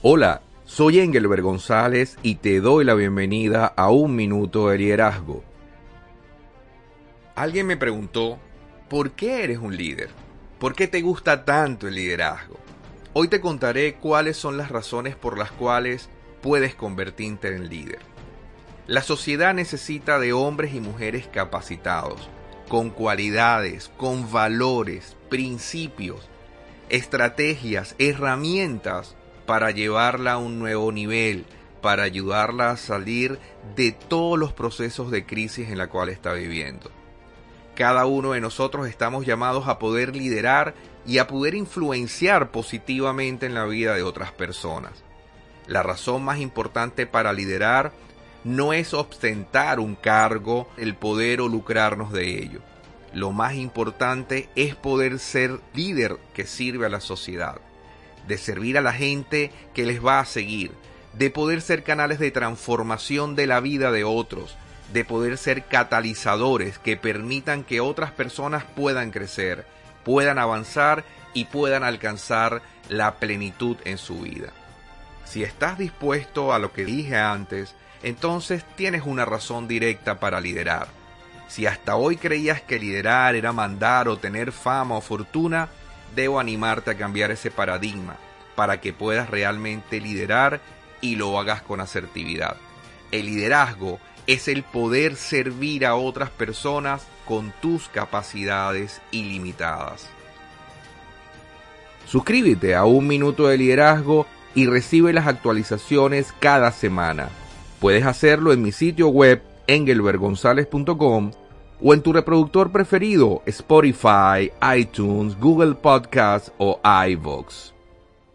Hola, soy Engelbert González y te doy la bienvenida a Un Minuto de Liderazgo. Alguien me preguntó, ¿por qué eres un líder? ¿Por qué te gusta tanto el liderazgo? Hoy te contaré cuáles son las razones por las cuales puedes convertirte en líder. La sociedad necesita de hombres y mujeres capacitados, con cualidades, con valores, principios, estrategias, herramientas para llevarla a un nuevo nivel, para ayudarla a salir de todos los procesos de crisis en la cual está viviendo. Cada uno de nosotros estamos llamados a poder liderar y a poder influenciar positivamente en la vida de otras personas. La razón más importante para liderar no es ostentar un cargo, el poder o lucrarnos de ello. Lo más importante es poder ser líder que sirve a la sociedad de servir a la gente que les va a seguir, de poder ser canales de transformación de la vida de otros, de poder ser catalizadores que permitan que otras personas puedan crecer, puedan avanzar y puedan alcanzar la plenitud en su vida. Si estás dispuesto a lo que dije antes, entonces tienes una razón directa para liderar. Si hasta hoy creías que liderar era mandar o tener fama o fortuna, debo animarte a cambiar ese paradigma para que puedas realmente liderar y lo hagas con asertividad. El liderazgo es el poder servir a otras personas con tus capacidades ilimitadas. Suscríbete a Un Minuto de Liderazgo y recibe las actualizaciones cada semana. Puedes hacerlo en mi sitio web engelbergonzalez.com o en tu reproductor preferido Spotify, iTunes, Google Podcasts o iVoox.